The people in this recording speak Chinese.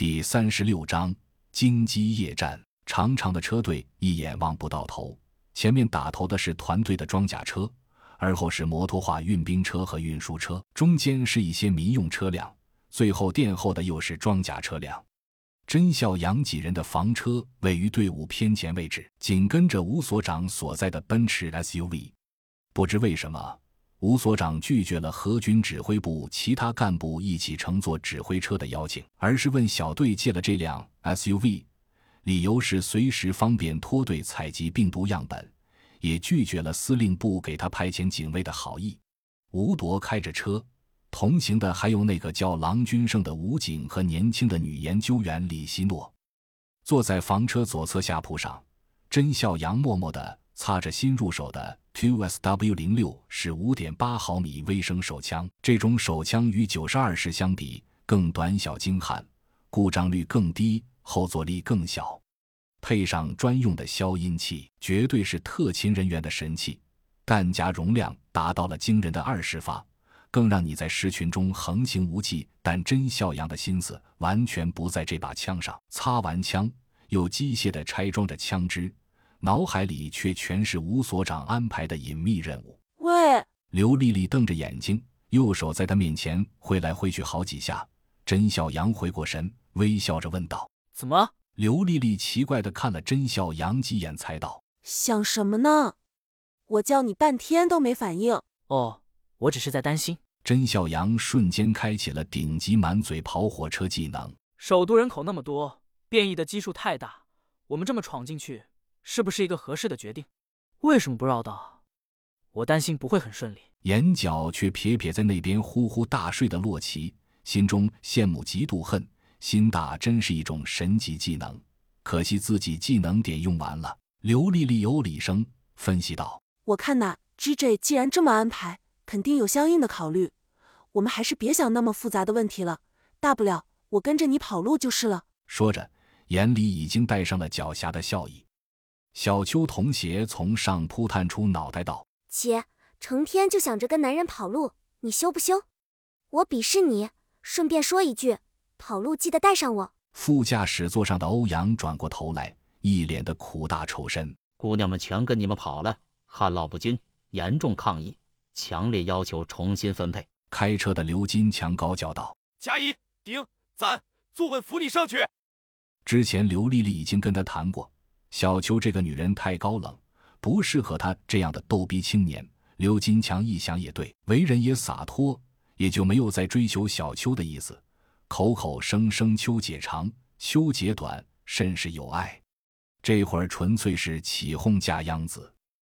第三十六章京畿夜战。长长的车队一眼望不到头，前面打头的是团队的装甲车，而后是摩托化运兵车和运输车，中间是一些民用车辆，最后殿后的又是装甲车辆。甄孝阳几人的房车位于队伍偏前位置，紧跟着吴所长所在的奔驰 SUV。不知为什么，吴所长拒绝了何军指挥部其他干部一起乘坐指挥车的邀请，而是问小队借了这辆 SUV，理由是随时方便脱队采集病毒样本，也拒绝了司令部给他派遣警卫的好意。吴铎开着车。同行的还有那个叫郎君胜的武警和年轻的女研究员李希诺。坐在房车左侧下铺上，甄孝阳默默地擦着新入手的 QSW 零六是五点八毫米微声手枪。这种手枪与九十二式相比更短小精悍，故障率更低，后坐力更小，配上专用的消音器，绝对是特勤人员的神器。弹夹容量达到了惊人的二十发。更让你在狮群中横行无忌，但真孝阳的心思完全不在这把枪上。擦完枪，又机械地拆装着枪支，脑海里却全是吴所长安排的隐秘任务。喂，刘丽丽瞪着眼睛，右手在他面前挥来挥去好几下。甄小阳回过神，微笑着问道：“怎么？”刘丽丽奇怪的看了甄小阳几眼，才道：“想什么呢？我叫你半天都没反应。”哦。我只是在担心。甄小阳瞬间开启了顶级满嘴跑火车技能。首都人口那么多，变异的基数太大，我们这么闯进去，是不是一个合适的决定？为什么不绕道？我担心不会很顺利。眼角却撇撇在那边呼呼大睡的洛奇，心中羡慕嫉妒恨。心大真是一种神级技能，可惜自己技能点用完了。刘丽丽有理声分析道：“我看呐，GJ 既然这么安排。”肯定有相应的考虑，我们还是别想那么复杂的问题了。大不了我跟着你跑路就是了。说着，眼里已经带上了狡黠的笑意。小秋童鞋从上铺探出脑袋道：“姐，成天就想着跟男人跑路，你羞不羞？我鄙视你。顺便说一句，跑路记得带上我。”副驾驶座上的欧阳转过头来，一脸的苦大仇深：“姑娘们全跟你们跑了，旱涝不均严重抗议。”强烈要求重新分配。开车的刘金强高叫道：“加一顶咱，坐稳扶你上去。”之前刘丽丽已经跟他谈过，小秋这个女人太高冷，不适合他这样的逗逼青年。刘金强一想也对，为人也洒脱，也就没有再追求小秋的意思。口口声声秋姐长，秋姐短，甚是有爱，这会儿纯粹是起哄架秧子。